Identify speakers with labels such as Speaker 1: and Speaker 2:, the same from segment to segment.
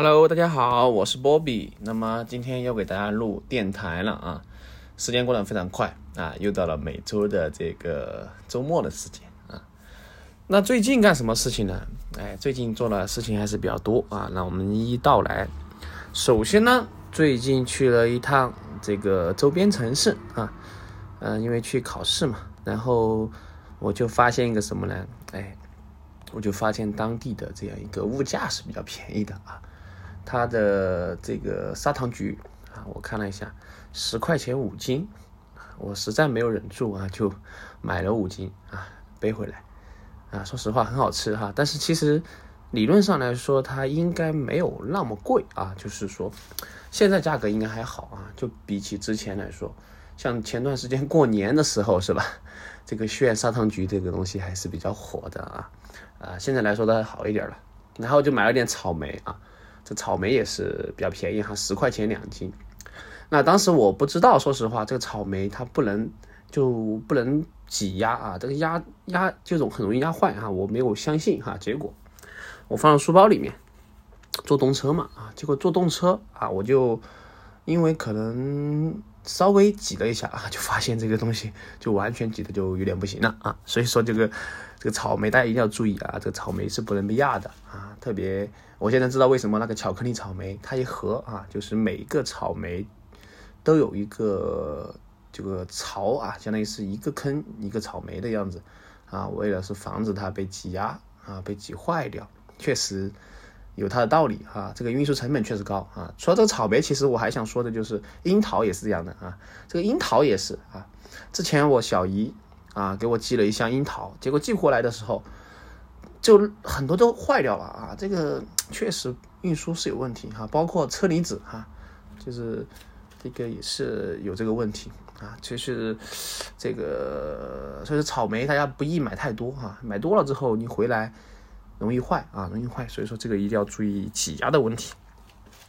Speaker 1: Hello，大家好，我是波比。那么今天要给大家录电台了啊，时间过得非常快啊，又到了每周的这个周末的时间啊。那最近干什么事情呢？哎，最近做的事情还是比较多啊，那我们一一道来。首先呢，最近去了一趟这个周边城市啊，嗯，因为去考试嘛，然后我就发现一个什么呢？哎，我就发现当地的这样一个物价是比较便宜的啊。它的这个砂糖橘啊，我看了一下，十块钱五斤，我实在没有忍住啊，就买了五斤啊，背回来啊。说实话很好吃哈，但是其实理论上来说，它应该没有那么贵啊。就是说，现在价格应该还好啊，就比起之前来说，像前段时间过年的时候是吧？这个炫砂糖橘这个东西还是比较火的啊啊，现在来说它好一点了。然后就买了点草莓啊。这草莓也是比较便宜哈，十块钱两斤。那当时我不知道，说实话，这个草莓它不能就不能挤压啊，这个压压这种很容易压坏哈，我没有相信哈。结果我放到书包里面，坐动车嘛啊，结果坐动车啊，我就因为可能稍微挤了一下啊，就发现这个东西就完全挤的就有点不行了啊。所以说这个这个草莓大家一定要注意啊，这个草莓是不能被压的啊，特别。我现在知道为什么那个巧克力草莓，它一盒啊，就是每一个草莓都有一个这个槽啊，相当于是一个坑一个草莓的样子啊，为了是防止它被挤压啊，被挤坏掉，确实有它的道理啊。这个运输成本确实高啊。除了这个草莓，其实我还想说的就是樱桃也是这样的啊。这个樱桃也是啊，之前我小姨啊给我寄了一箱樱桃，结果寄过来的时候。就很多都坏掉了啊，这个 确实运输是有问题哈，包括车厘子哈，就是这个也是有这个问题啊，就是这个所以说草莓大家不宜买太多哈，买多了之后你回来容易坏啊，容易坏，所以说这个一定要注意挤压的问题。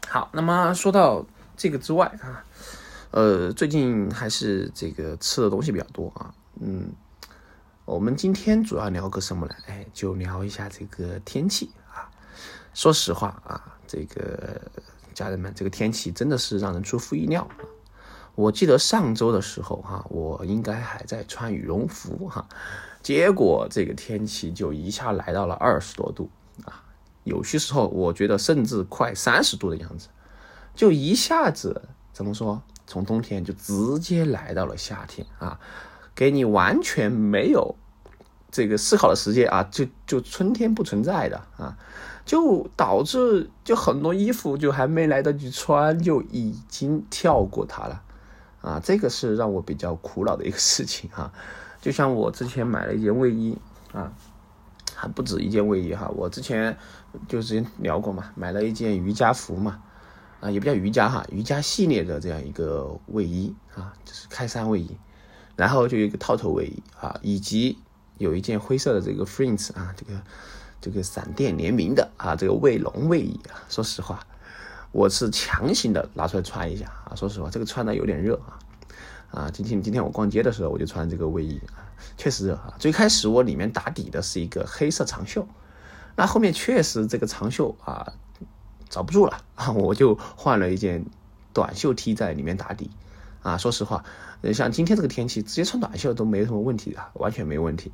Speaker 1: 好，那么说到这个之外啊，呃，最近还是这个吃的东西比较多啊，嗯。我们今天主要聊个什么呢？哎，就聊一下这个天气啊。说实话啊，这个家人们，这个天气真的是让人出乎意料。我记得上周的时候哈，我应该还在穿羽绒服哈，结果这个天气就一下来到了二十多度啊，有些时候我觉得甚至快三十度的样子，就一下子怎么说，从冬天就直接来到了夏天啊。给你完全没有这个思考的时间啊，就就春天不存在的啊，就导致就很多衣服就还没来得及穿就已经跳过它了啊，这个是让我比较苦恼的一个事情哈。就像我之前买了一件卫衣啊，还不止一件卫衣哈，我之前就之前聊过嘛，买了一件瑜伽服嘛，啊也不叫瑜伽哈，瑜伽系列的这样一个卫衣啊，就是开衫卫衣。然后就有一个套头卫衣啊，以及有一件灰色的这个 Frends 啊，这个这个闪电联名的啊，这个卫龙卫衣啊。说实话，我是强行的拿出来穿一下啊。说实话，这个穿的有点热啊啊。今天今天我逛街的时候，我就穿这个卫衣啊，确实热啊。最开始我里面打底的是一个黑色长袖，那后面确实这个长袖啊找不住了啊，我就换了一件短袖 T 在里面打底。啊，说实话，像今天这个天气，直接穿短袖都没什么问题的，完全没问题。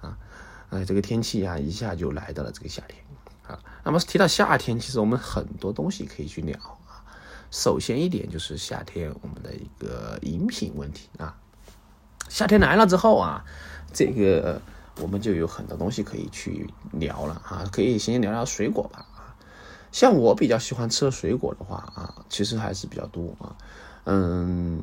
Speaker 1: 啊，哎，这个天气啊，一下就来到了这个夏天。啊，那么提到夏天，其实我们很多东西可以去聊啊。首先一点就是夏天我们的一个饮品问题啊。夏天来了之后啊，这个我们就有很多东西可以去聊了啊，可以先聊聊水果吧。啊，像我比较喜欢吃的水果的话啊，其实还是比较多啊。嗯，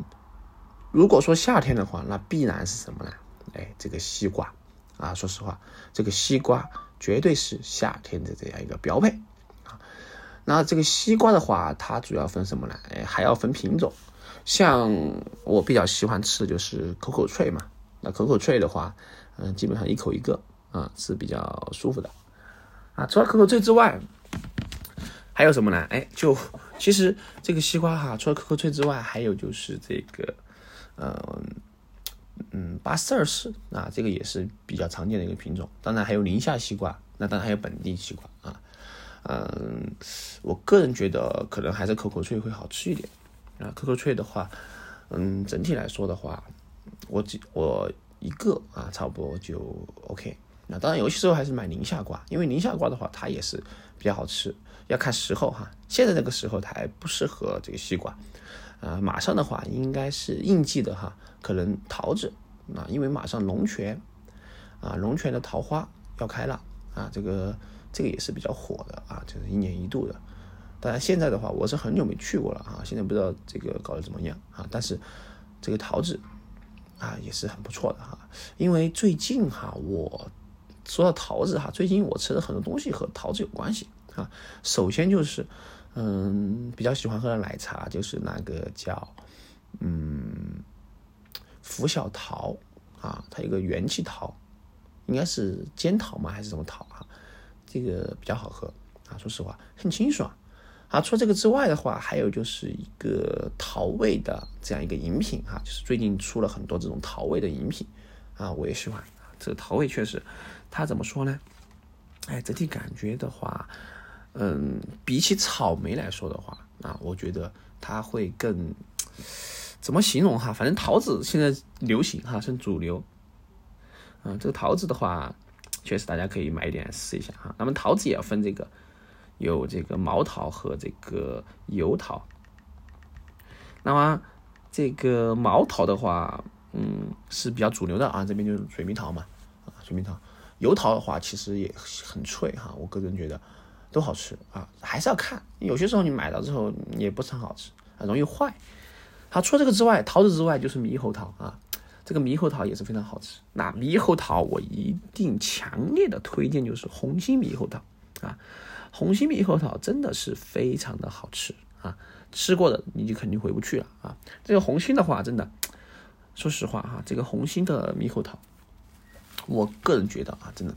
Speaker 1: 如果说夏天的话，那必然是什么呢？哎，这个西瓜啊，说实话，这个西瓜绝对是夏天的这样一个标配啊。那这个西瓜的话，它主要分什么呢？哎，还要分品种。像我比较喜欢吃的就是口口脆嘛。那口口脆的话，嗯，基本上一口一个啊，是比较舒服的啊。除了口口脆之外，还有什么呢？哎，就其实这个西瓜哈，除了可可脆之外，还有就是这个，呃，嗯，巴斯尔士啊，这个也是比较常见的一个品种。当然还有宁夏西瓜，那当然还有本地西瓜啊。嗯，我个人觉得可能还是可可脆会好吃一点啊。可可脆的话，嗯，整体来说的话，我几我一个啊，差不多就 OK。那当然，有些时候还是买宁夏瓜，因为宁夏瓜的话，它也是比较好吃，要看时候哈。现在这个时候它还不适合这个西瓜，啊，马上的话应该是应季的哈，可能桃子啊，因为马上龙泉啊，龙泉的桃花要开了啊，这个这个也是比较火的啊，就是一年一度的。当然现在的话，我是很久没去过了啊，现在不知道这个搞得怎么样啊，但是这个桃子啊也是很不错的哈，因为最近哈我。说到桃子哈，最近我吃的很多东西和桃子有关系啊。首先就是，嗯，比较喜欢喝的奶茶就是那个叫，嗯，福小桃啊，它有个元气桃，应该是尖桃吗还是什么桃啊？这个比较好喝啊，说实话很清爽啊。除了这个之外的话，还有就是一个桃味的这样一个饮品哈，就是最近出了很多这种桃味的饮品啊，我也喜欢。这个桃味确实。它怎么说呢？哎，整体感觉的话，嗯，比起草莓来说的话，啊，我觉得它会更 怎么形容哈？反正桃子现在流行哈，是主流。嗯，这个桃子的话，确实大家可以买一点试一下哈。那么桃子也要分这个，有这个毛桃和这个油桃。那么这个毛桃的话，嗯，是比较主流的啊。这边就是水蜜桃嘛，啊，水蜜桃。油桃的话，其实也很脆哈，我个人觉得都好吃啊，还是要看，有些时候你买到之后也不是很好吃，很容易坏。好，除了这个之外，桃子之外就是猕猴桃啊，这个猕猴桃也是非常好吃。那猕猴桃我一定强烈的推荐就是红心猕猴桃啊，红心猕猴桃真的是非常的好吃啊，吃过的你就肯定回不去了啊。这个红心的话，真的，说实话哈，这个红心的猕猴桃。我个人觉得啊，真的，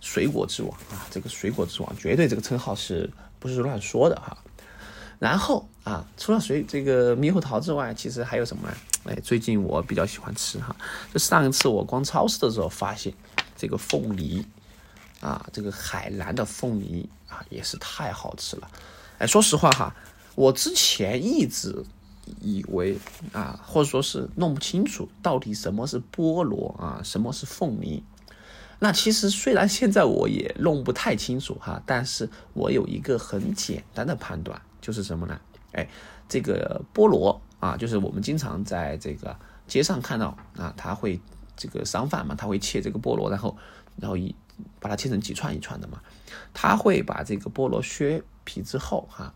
Speaker 1: 水果之王啊，这个水果之王绝对这个称号是不是乱说的哈？然后啊，除了水这个猕猴桃之外，其实还有什么呢？哎，最近我比较喜欢吃哈，就上一次我逛超市的时候发现这个凤梨啊，这个海南的凤梨啊，也是太好吃了。哎，说实话哈，我之前一直。以为啊，或者说是弄不清楚到底什么是菠萝啊，什么是凤梨。那其实虽然现在我也弄不太清楚哈，但是我有一个很简单的判断，就是什么呢？哎，这个菠萝啊，就是我们经常在这个街上看到啊，他会这个商贩嘛，他会切这个菠萝，然后然后一把它切成几串一串的嘛，他会把这个菠萝削皮之后哈，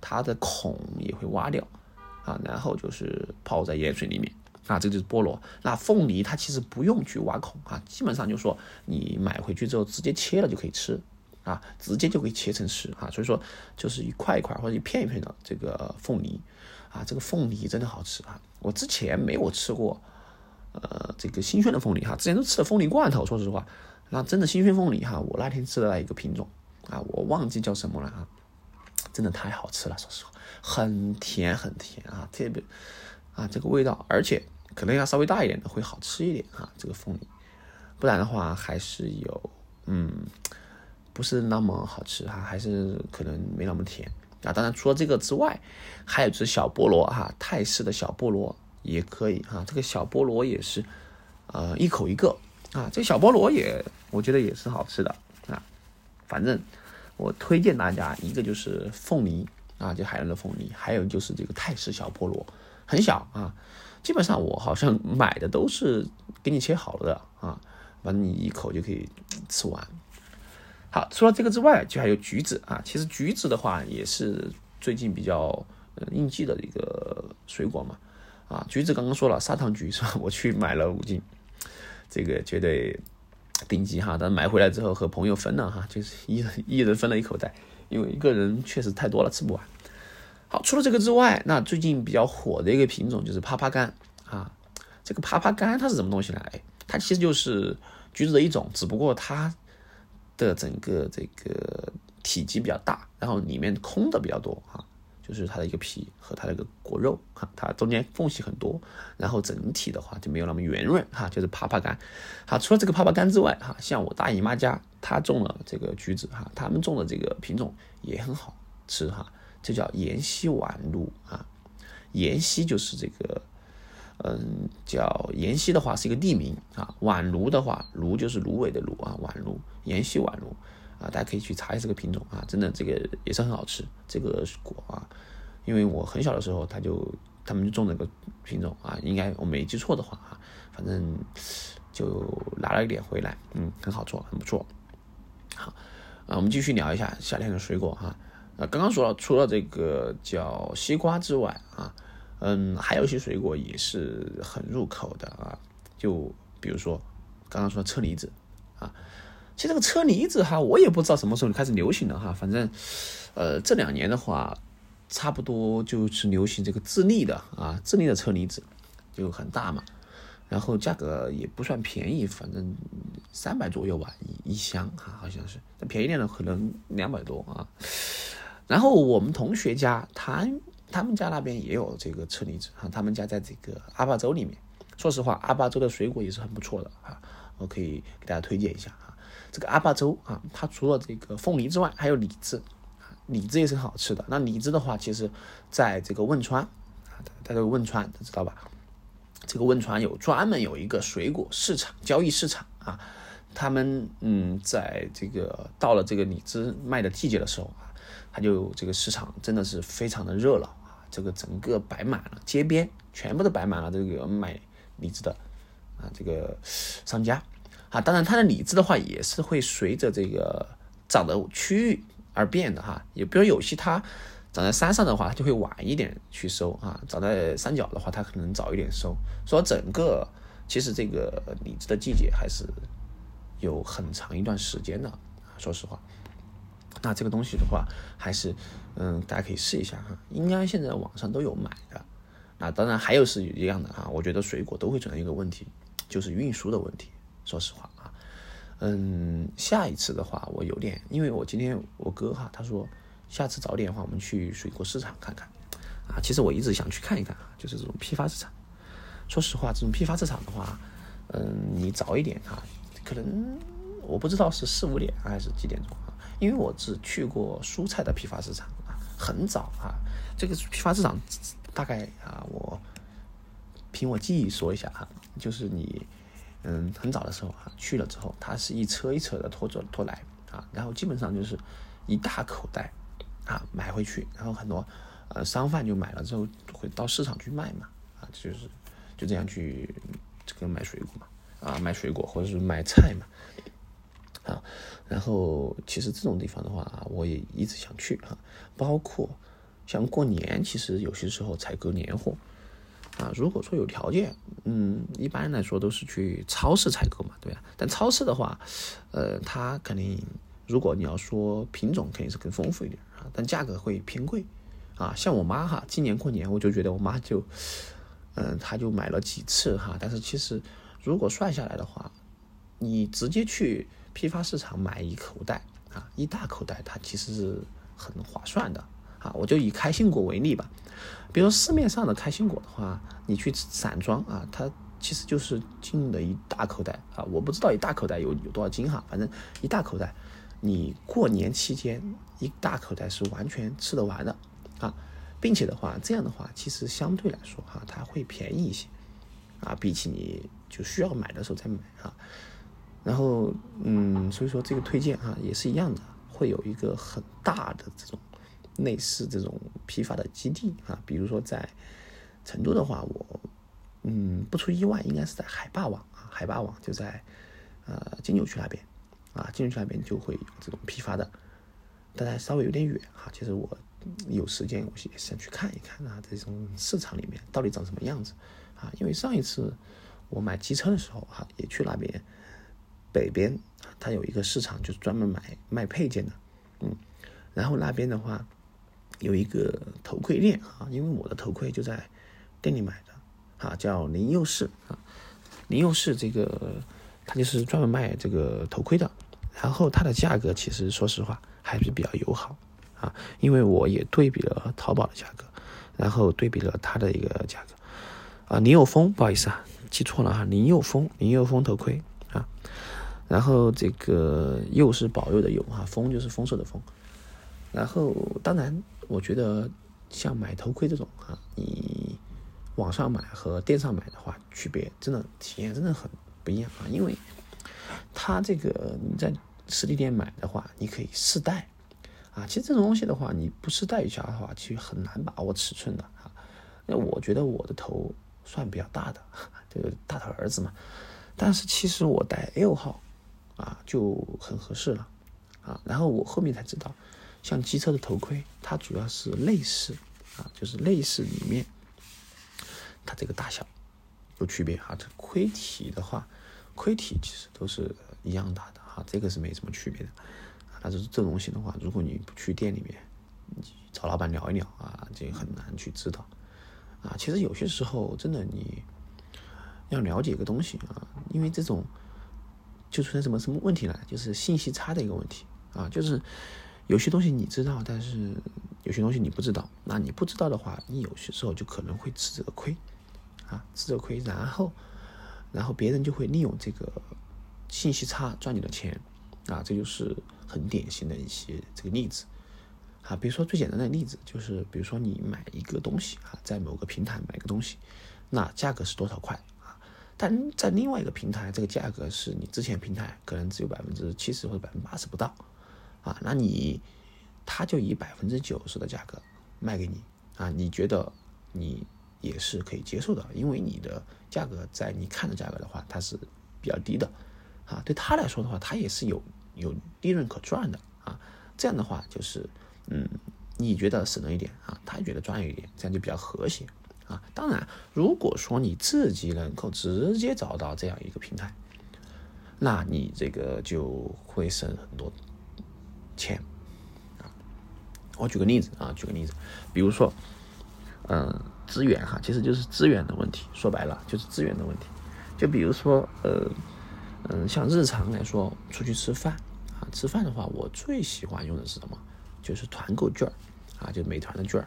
Speaker 1: 它的孔也会挖掉。啊，然后就是泡在盐水里面啊，这就是菠萝。那凤梨它其实不用去挖孔啊，基本上就说你买回去之后直接切了就可以吃啊，直接就可以切成食啊。所以说就是一块一块或者一片一片的这个凤梨啊，这个凤梨真的好吃啊。我之前没有吃过呃这个新鲜的凤梨哈，之前都吃的凤梨罐头。说实话，那真的新鲜凤梨哈，我那天吃的那一个品种啊，我忘记叫什么了啊，真的太好吃了，说实话。很甜很甜啊，特别啊这个味道，而且可能要稍微大一点的会好吃一点啊，这个凤梨，不然的话还是有嗯不是那么好吃哈，还是可能没那么甜啊。当然除了这个之外，还有只小菠萝哈，泰式的小菠萝也可以哈，这个小菠萝也是呃一口一个啊，这小菠萝也我觉得也是好吃的啊，反正我推荐大家一个就是凤梨。啊，就海南的凤梨，还有就是这个泰式小菠萝，很小啊。基本上我好像买的都是给你切好了的啊，反正你一口就可以吃完。好，除了这个之外，就还有橘子啊。其实橘子的话也是最近比较应季的一个水果嘛。啊，橘子刚刚说了砂糖橘是吧？我去买了五斤，这个绝对顶级哈。但买回来之后和朋友分了哈，就是一人一人分了一口袋。因为一个人确实太多了，吃不完。好，除了这个之外，那最近比较火的一个品种就是耙耙柑啊。这个耙耙柑它是什么东西呢？哎，它其实就是橘子的一种，只不过它的整个这个体积比较大，然后里面空的比较多啊。就是它的一个皮和它的一个果肉哈，它中间缝隙很多，然后整体的话就没有那么圆润哈，就是耙耙柑。好，除了这个耙耙柑之外哈，像我大姨妈家，她种了这个橘子哈，他们种的这个品种也很好吃哈，这叫延禧晚芦啊。延禧就是这个，嗯，叫延禧的话是一个地名啊，晚芦的话，芦就是芦苇的芦啊，晚芦，延禧晚芦。啊，大家可以去查一下这个品种啊，真的这个也是很好吃，这个果啊，因为我很小的时候他就他们就种这个品种啊，应该我没记错的话啊，反正就拿了一点回来，嗯，很好做，很不错。好，啊，我们继续聊一下夏天的水果哈，呃，刚刚说了，除了这个叫西瓜之外啊，嗯，还有一些水果也是很入口的啊，就比如说刚刚说车厘子啊。其实这个车厘子哈，我也不知道什么时候开始流行的哈。反正，呃，这两年的话，差不多就是流行这个智利的啊，智利的车厘子就很大嘛，然后价格也不算便宜，反正三百左右吧一一箱哈，好像是。但便宜点的可能两百多啊。然后我们同学家他他们家那边也有这个车厘子哈，他们家在这个阿坝州里面。说实话，阿坝州的水果也是很不错的啊，我可以给大家推荐一下啊。这个阿坝州啊，它除了这个凤梨之外，还有李子，李子也是很好吃的。那李子的话，其实在这个汶川啊，在这个汶川，知道吧？这个汶川有专门有一个水果市场交易市场啊，他们嗯，在这个到了这个李子卖的季节的时候啊，他就这个市场真的是非常的热闹啊，这个整个摆满了街边，全部都摆满了这个卖李子的啊这个商家。啊，当然它的李子的话也是会随着这个长的区域而变的哈。也比如有些它长在山上的话，它就会晚一点去收啊；长在山脚的话，它可能早一点收。说整个其实这个李子的季节还是有很长一段时间的。说实话，那这个东西的话，还是嗯，大家可以试一下哈。应该现在网上都有买的。那当然还有是一样的哈。我觉得水果都会存在一个问题，就是运输的问题。说实话啊，嗯，下一次的话，我有点，因为我今天我哥哈，他说下次早点的话，我们去水果市场看看啊。其实我一直想去看一看啊，就是这种批发市场。说实话，这种批发市场的话，嗯，你早一点啊，可能我不知道是四五点还是几点钟，因为我只去过蔬菜的批发市场啊，很早啊。这个批发市场大概啊，我凭我记忆说一下哈，就是你。嗯，很早的时候啊，去了之后，他是一车一车的拖着拖来啊，然后基本上就是一大口袋啊买回去，然后很多呃商贩就买了之后会到市场去卖嘛啊，就是就这样去这个买水果嘛啊买水果或者是买菜嘛啊，然后其实这种地方的话，我也一直想去啊，包括像过年，其实有些时候采购年货。啊，如果说有条件，嗯，一般来说都是去超市采购嘛，对吧？但超市的话，呃，它肯定，如果你要说品种，肯定是更丰富一点啊，但价格会偏贵啊。像我妈哈，今年过年我就觉得我妈就，嗯，她就买了几次哈，但是其实如果算下来的话，你直接去批发市场买一口袋啊，一大口袋，它其实是很划算的啊。我就以开心果为例吧。比如市面上的开心果的话，你去散装啊，它其实就是进的一大口袋啊，我不知道一大口袋有有多少斤哈，反正一大口袋，你过年期间一大口袋是完全吃得完的啊，并且的话，这样的话其实相对来说哈，它会便宜一些啊，比起你就需要买的时候再买啊，然后嗯，所以说这个推荐哈也是一样的，会有一个很大的这种。类似这种批发的基地啊，比如说在成都的话，我嗯不出意外，应该是在海霸网啊，海霸网就在呃金牛区那边啊，金牛区那边就会有这种批发的，但是稍微有点远哈。其实我有时间，我也想去看一看啊，这种市场里面到底长什么样子啊？因为上一次我买机车的时候哈，也去那边北边，它有一个市场，就是专门买卖配件的，嗯，然后那边的话。有一个头盔店啊，因为我的头盔就在店里买的啊，叫林佑士啊，林佑士这个他就是专门卖这个头盔的，然后它的价格其实说实话还是比较友好啊，因为我也对比了淘宝的价格，然后对比了它的一个价格，啊，林佑峰，不好意思啊，记错了哈，林佑峰，林佑峰头盔，然后这个佑是保佑的佑哈，丰就是丰收的丰，然后当然我觉得像买头盔这种啊，你网上买和店上买的话，区别真的体验真的很不一样啊，因为它这个你在实体店买的话，你可以试戴。啊，其实这种东西的话，你不试戴一下的话，其实很难把握尺寸的啊。那我觉得我的头算比较大的，这个大头儿子嘛。但是其实我戴 L 号啊就很合适了啊。然后我后面才知道，像机车的头盔，它主要是内饰啊，就是内饰里面它这个大小有区别啊。这盔体的话，盔体其实都是一样大的啊，这个是没什么区别的。啊但是这东西的话，如果你不去店里面，你找老板聊一聊啊，这很难去知道。啊，其实有些时候真的你要了解一个东西啊，因为这种就出现什么什么问题呢？就是信息差的一个问题啊，就是有些东西你知道，但是有些东西你不知道。那你不知道的话，你有些时候就可能会吃这个亏啊，吃这个亏，然后然后别人就会利用这个信息差赚你的钱啊，这就是。很典型的一些这个例子，啊，比如说最简单的例子就是，比如说你买一个东西啊，在某个平台买个东西，那价格是多少块？但在另外一个平台，这个价格是你之前平台可能只有百分之七十或者百分之八十不到，啊，那你他就以百分之九十的价格卖给你啊，你觉得你也是可以接受的，因为你的价格在你看的价格的话，它是比较低的，啊，对他来说的话，他也是有。有利润可赚的啊，这样的话就是，嗯，你觉得省了一点啊，他觉得赚了一点，这样就比较和谐啊。当然，如果说你自己能够直接找到这样一个平台，那你这个就会省很多钱啊。我举个例子啊，举个例子，比如说，嗯，资源哈，其实就是资源的问题，说白了就是资源的问题。就比如说，呃，嗯，像日常来说，出去吃饭。啊，吃饭的话，我最喜欢用的是什么？就是团购券啊，就美团的券儿。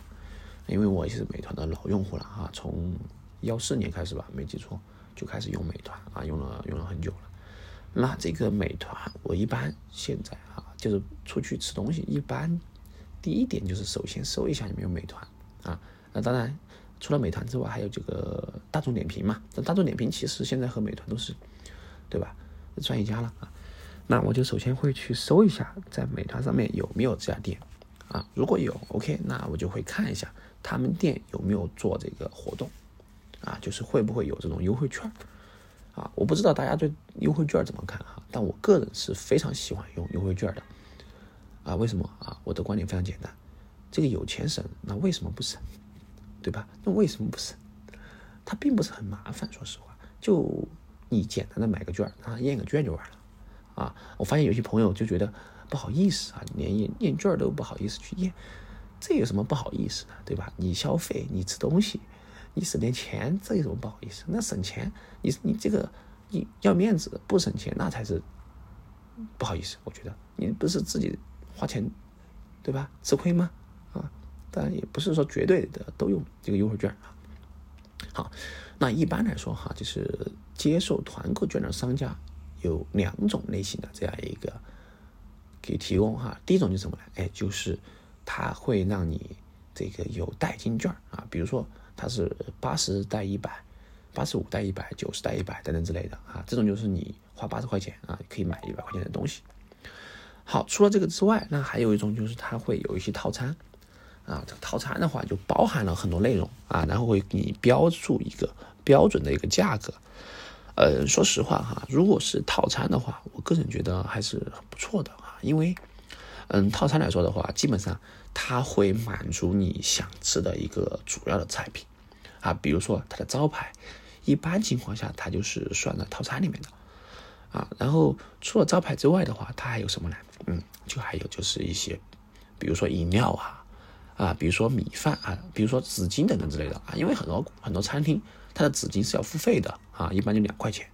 Speaker 1: 因为我也是美团的老用户了啊，从幺四年开始吧，没记错就开始用美团啊，用了用了很久了。那这个美团，我一般现在啊，就是出去吃东西，一般第一点就是首先搜一下有没有美团啊。那当然，除了美团之外，还有这个大众点评嘛。那大众点评其实现在和美团都是，对吧？算一家了啊。那我就首先会去搜一下，在美团上面有没有这家店，啊，如果有，OK，那我就会看一下他们店有没有做这个活动，啊，就是会不会有这种优惠券，啊，我不知道大家对优惠券怎么看哈，但我个人是非常喜欢用优惠券的，啊，为什么啊？我的观点非常简单，这个有钱省，那为什么不省？对吧？那为什么不省？它并不是很麻烦，说实话，就你简单的买个券，啊，验个券就完了。啊，我发现有些朋友就觉得不好意思啊，连验验券都不好意思去验，这有什么不好意思的，对吧？你消费，你吃东西，你省点钱，这有什么不好意思？那省钱，你你这个你要面子，不省钱那才是不好意思。我觉得你不是自己花钱，对吧？吃亏吗？啊，当然也不是说绝对的都用这个优惠券啊。好，那一般来说哈，就是接受团购券的商家。有两种类型的这样一个给提供哈，第一种就是什么呢？哎，就是它会让你这个有代金券啊，比如说它是八十带一百，八十五带一百，九十带一百等等之类的啊，这种就是你花八十块钱啊，可以买一百块钱的东西。好，除了这个之外，那还有一种就是它会有一些套餐啊，这个套餐的话就包含了很多内容啊，然后会给你标注一个标准的一个价格。呃，说实话哈，如果是套餐的话，我个人觉得还是很不错的啊。因为，嗯，套餐来说的话，基本上它会满足你想吃的一个主要的菜品啊。比如说它的招牌，一般情况下它就是算在套餐里面的啊。然后除了招牌之外的话，它还有什么呢？嗯，就还有就是一些，比如说饮料啊，啊，比如说米饭啊，比如说纸巾等等之类的啊。因为很多很多餐厅。它的纸巾是要付费的啊，一般就两块钱，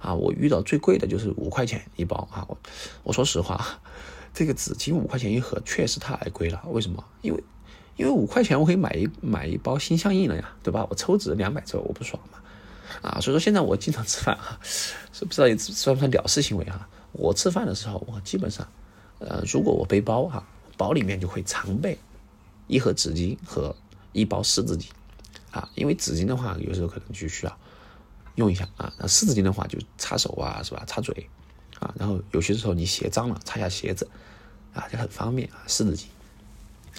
Speaker 1: 啊，我遇到最贵的就是五块钱一包啊。我我说实话，这个纸巾五块钱一盒，确实太贵了。为什么？因为因为五块钱我可以买一买一包心相印了呀，对吧？我抽纸两百抽，我不爽吗？啊，所以说现在我经常吃饭哈，是不知道算不算了事行为哈？我吃饭的时候，我基本上，呃，如果我背包哈，包里面就会常备一盒纸巾和一包湿纸巾，啊，因为纸巾的话，有时候可能就需要用一下啊，那湿纸巾的话就擦手啊，是吧？擦嘴啊，然后有些时候你鞋脏了，擦一下鞋子啊，就很方便啊，湿纸巾。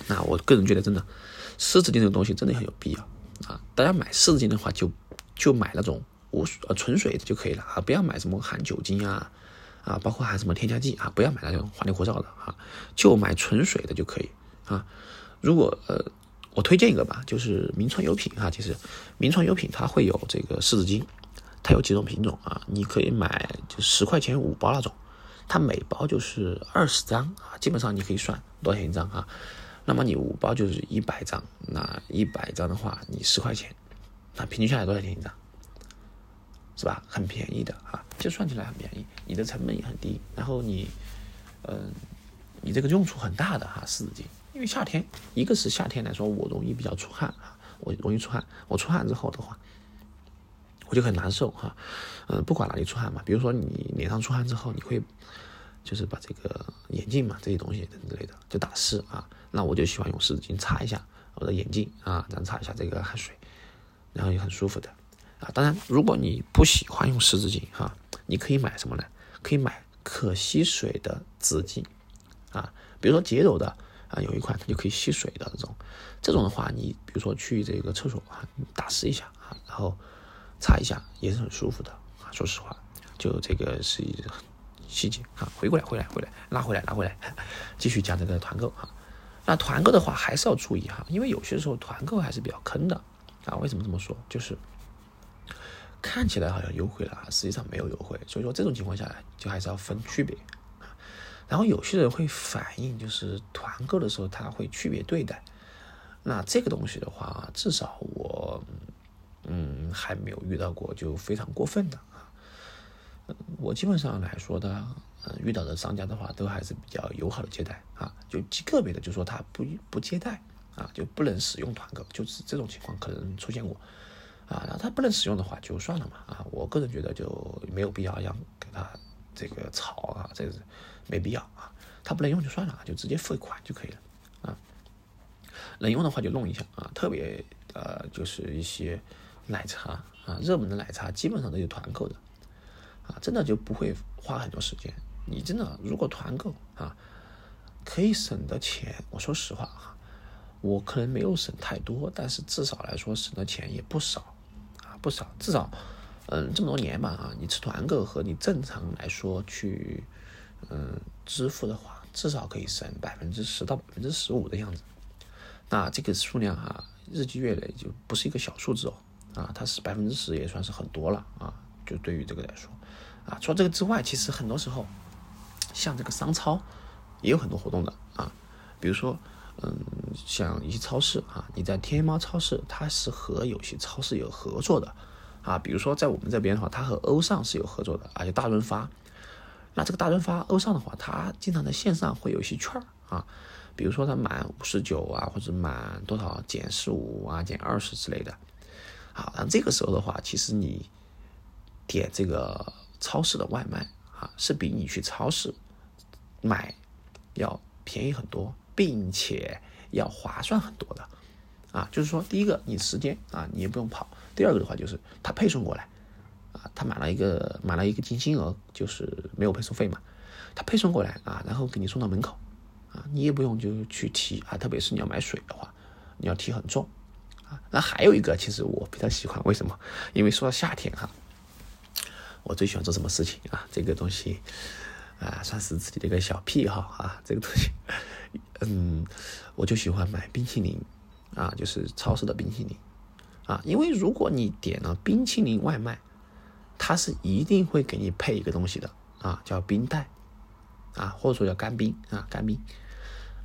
Speaker 1: 那我个人觉得，真的湿纸巾这个东西真的很有必要啊！大家买湿纸巾的话，就就买那种无呃纯水的就可以了啊，不要买什么含酒精啊啊，包括含什么添加剂啊，不要买那种花里胡哨的啊，就买纯水的就可以啊。如果呃，我推荐一个吧，就是名创优品啊，其实名创优品它会有这个湿纸巾，它有几种品种啊，你可以买就十块钱五包那种，它每包就是二十张啊，基本上你可以算多少钱一张啊。那么你五包就是一百张，那一百张的话，你十块钱，那平均下来多少钱一张？是吧？很便宜的啊，就算起来很便宜，你的成本也很低。然后你，嗯，你这个用处很大的哈，湿纸巾。因为夏天，一个是夏天来说，我容易比较出汗啊，我容易出汗。我出汗之后的话，我就很难受哈。嗯，不管哪里出汗嘛，比如说你脸上出汗之后，你会。就是把这个眼镜嘛，这些东西等之类的就打湿啊，那我就喜欢用湿纸巾擦一下我的眼镜啊，这样擦一下这个汗水，然后也很舒服的啊。当然，如果你不喜欢用湿纸巾哈，你可以买什么呢？可以买可吸水的纸巾啊，比如说洁柔的啊，有一款它就可以吸水的这种，这种的话，你比如说去这个厕所啊，打湿一下啊，然后擦一下也是很舒服的啊。说实话，就这个是一。细节啊，回过来，回来，回来，拉回来，拉回来，继续讲这个团购哈。那团购的话还是要注意哈，因为有些时候团购还是比较坑的啊。为什么这么说？就是看起来好像优惠了，实际上没有优惠。所以说这种情况下，就还是要分区别。然后有些人会反映，就是团购的时候他会区别对待。那这个东西的话，至少我嗯还没有遇到过就非常过分的啊。我基本上来说的，嗯，遇到的商家的话，都还是比较友好的接待啊，就极个别的就说他不不接待啊，就不能使用团购，就是这种情况可能出现过啊。那他不能使用的话，就算了嘛啊。我个人觉得就没有必要让给他这个吵啊，这个没必要啊。他不能用就算了，就直接付款就可以了啊。能用的话就弄一下啊，特别呃就是一些奶茶啊，热门的奶茶基本上都有团购的。啊，真的就不会花很多时间。你真的如果团购啊，可以省的钱，我说实话哈，我可能没有省太多，但是至少来说省的钱也不少啊，不少。至少，嗯，这么多年吧啊，你吃团购和你正常来说去嗯支付的话，至少可以省百分之十到百分之十五的样子。那这个数量哈，日积月累就不是一个小数字哦啊，它是百分之十也算是很多了啊，就对于这个来说。啊，除了这个之外，其实很多时候，像这个商超也有很多活动的啊。比如说，嗯，像一些超市啊，你在天猫超市，它是和有些超市有合作的啊。比如说在我们这边的话，它和欧尚是有合作的，而且大润发。那这个大润发、欧尚的话，它经常在线上会有一些券儿啊。比如说它满五十九啊，或者满多少减十五啊、减二十之类的。好，那这个时候的话，其实你点这个。超市的外卖啊，是比你去超市买要便宜很多，并且要划算很多的啊。就是说，第一个，你时间啊，你也不用跑；第二个的话，就是他配送过来啊，他买了一个买了一个金金额，就是没有配送费嘛，他配送过来啊，然后给你送到门口啊，你也不用就去提啊。特别是你要买水的话，你要提很重啊。那还有一个，其实我比较喜欢，为什么？因为说到夏天哈。我最喜欢做什么事情啊？这个东西啊，算是自己的一个小癖好啊。这个东西，嗯，我就喜欢买冰淇淋啊，就是超市的冰淇淋啊。因为如果你点了冰淇淋外卖，它是一定会给你配一个东西的啊，叫冰袋啊，或者说叫干冰啊，干冰。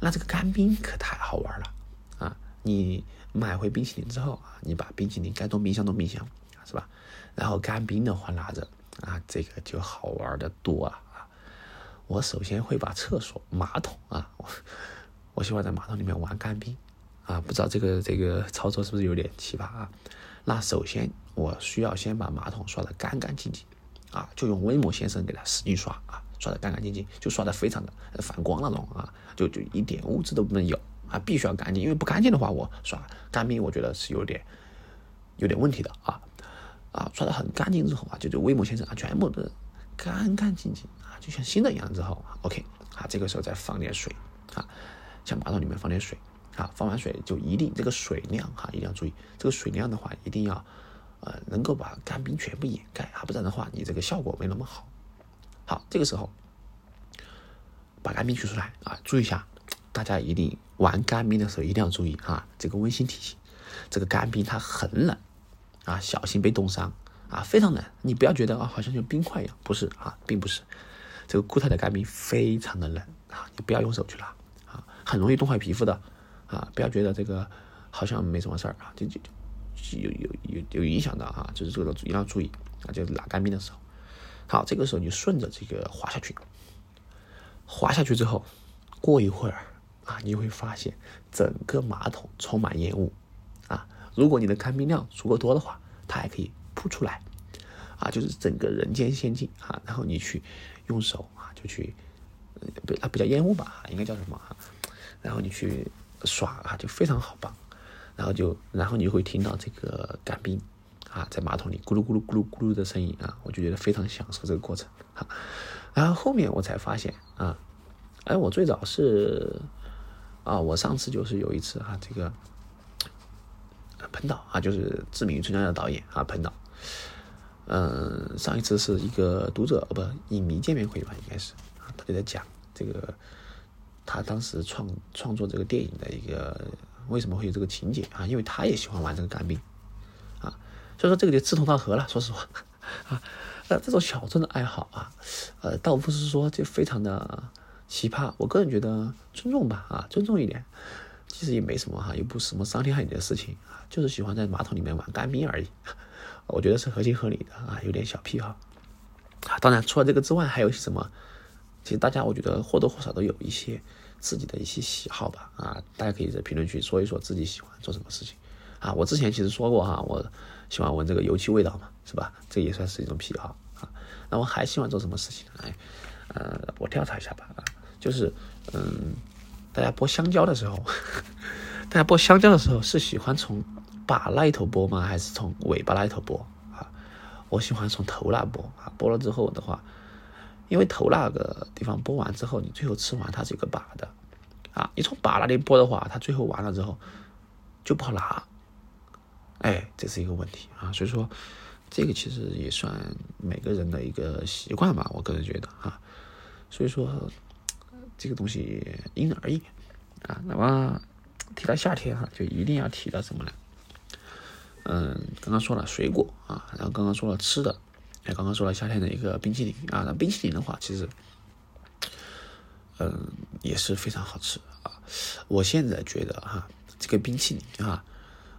Speaker 1: 那这个干冰可太好玩了！你买回冰淇淋之后啊，你把冰淇淋该冻冰箱冻冰箱，是吧？然后干冰的话拿着。啊，这个就好玩的多啊！我首先会把厕所马桶啊，我我喜欢在马桶里面玩干冰啊，不知道这个这个操作是不是有点奇葩啊？那首先我需要先把马桶刷得干干净净啊，就用威猛先生给它使劲刷啊，刷得干干净净，就刷得非常的反光那种啊，就就一点污渍都不能有啊，必须要干净，因为不干净的话，我刷干冰我觉得是有点有点问题的啊啊，刷的很干净之后啊，就就威猛先生啊，全部的干干净净啊，就像新的一样之后，OK 啊，这个时候再放点水啊，向马桶里面放点水。啊，放完水就一定这个水量哈，一定要注意这个水量的话，一定要呃能够把干冰全部掩盖啊，不然的话你这个效果没那么好。好，这个时候把干冰取出来啊，注意一下，大家一定玩干冰的时候一定要注意啊，这个温馨提醒，这个干冰它很冷啊，小心被冻伤啊，非常冷，你不要觉得啊好像就冰块一样，不是啊，并不是，这个固态的干冰非常的冷啊，你不要用手去拉啊，很容易冻坏皮肤的。啊，不要觉得这个好像没什么事儿啊，就就就有有有有影响的啊，就是这个一定要注意啊，就拉干冰的时候，好，这个时候你顺着这个滑下去，滑下去之后，过一会儿啊，你会发现整个马桶充满烟雾啊，如果你的干冰量足够多的话，它还可以扑出来啊，就是整个人间仙境啊，然后你去用手啊，就去不啊不叫烟雾吧，应该叫什么啊？然后你去。耍啊，就非常好棒，然后就，然后你会听到这个干冰啊，在马桶里咕噜咕噜咕噜咕噜的声音啊，我就觉得非常享受这个过程啊。然后后面我才发现啊，哎，我最早是啊，我上次就是有一次啊，这个彭导啊，就是知名春江的导演啊，彭导，嗯，上一次是一个读者不影迷见面会吧，应该是啊，他就在讲这个。他当时创创作这个电影的一个为什么会有这个情节啊？因为他也喜欢玩这个干冰啊，所以说这个就志同道合了。说实话 啊，呃，这种小众的爱好啊，呃，倒不是说就非常的奇葩。我个人觉得尊重吧啊，尊重一点，其实也没什么哈，又不是什么伤天害理的事情啊，就是喜欢在马桶里面玩干冰而已。我觉得是合情合理的啊，有点小癖好啊。当然，除了这个之外，还有些什么？其实大家我觉得或多或少都有一些。自己的一些喜好吧，啊，大家可以在评论区说一说自己喜欢做什么事情，啊，我之前其实说过哈，我喜欢闻这个油漆味道嘛，是吧？这也算是一种癖好啊。那我还喜欢做什么事情？哎，呃，我调查一下吧，啊，就是，嗯，大家剥香蕉的时候，大家剥香蕉的时候是喜欢从把那一头剥吗？还是从尾巴那一头剥？啊，我喜欢从头那剥，啊，剥了之后的话。因为头那个地方剥完之后，你最后吃完它是一个把的，啊，你从把那里剥的话，它最后完了之后就不好拿，哎，这是一个问题啊。所以说，这个其实也算每个人的一个习惯吧，我个人觉得啊。所以说，这个东西因人而异啊。那么提到夏天哈，就一定要提到什么呢？嗯，刚刚说了水果啊，然后刚刚说了吃的。哎，刚刚说了夏天的一个冰淇淋啊，那冰淇淋的话，其实，嗯，也是非常好吃啊。我现在觉得哈，这个冰淇淋哈，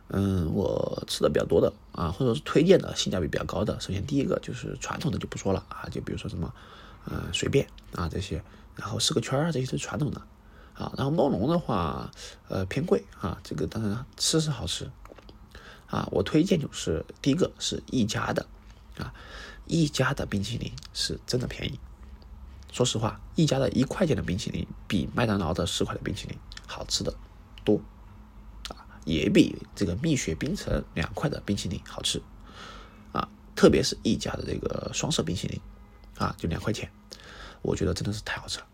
Speaker 1: 嗯，我吃的比较多的啊，或者是推荐的性价比比较高的，首先第一个就是传统的就不说了啊，就比如说什么，嗯，随便啊这些，然后四个圈儿这些是传统的。啊，然后梦龙的话，呃，偏贵啊，这个当然吃是好吃。啊，我推荐就是第一个是一家的啊。一家的冰淇淋是真的便宜，说实话，一家的一块钱的冰淇淋比麦当劳的十块的冰淇淋好吃的多，啊，也比这个蜜雪冰城两块的冰淇淋好吃，啊，特别是一家的这个双色冰淇淋，啊，就两块钱，我觉得真的是太好吃了，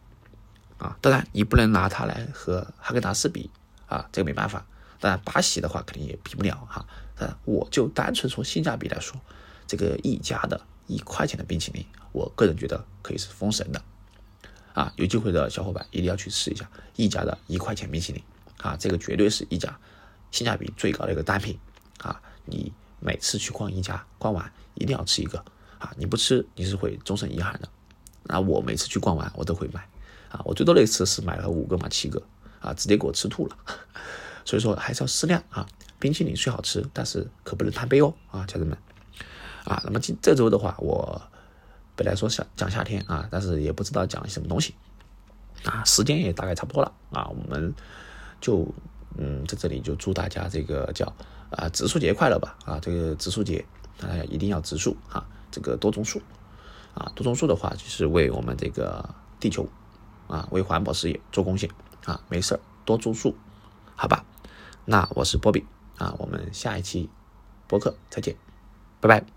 Speaker 1: 啊，当然你不能拿它来和哈根达斯比，啊，这个没办法，当然巴西的话肯定也比不了哈，啊，我就单纯从性价比来说，这个一家的。一块钱的冰淇淋，我个人觉得可以是封神的，啊，有机会的小伙伴一定要去试一下一家的一块钱冰淇淋，啊，这个绝对是一家性价比最高的一个单品，啊，你每次去逛一家，逛完一定要吃一个，啊，你不吃你是会终身遗憾的，那，我每次去逛完我都会买，啊，我最多那次是买了五个嘛七个，啊，直接给我吃吐了，所以说还是要适量啊，冰淇淋虽好吃，但是可不能贪杯哦，啊，家人们。啊，那么今这周的话，我本来说想讲夏天啊，但是也不知道讲什么东西。啊，时间也大概差不多了。啊，我们就嗯在这里就祝大家这个叫啊植树节快乐吧。啊，这个植树节大家一定要植树哈，这个多种树。啊，多种树的话就是为我们这个地球啊为环保事业做贡献啊，没事多种树，好吧？那我是波比啊，我们下一期播客再见，拜拜。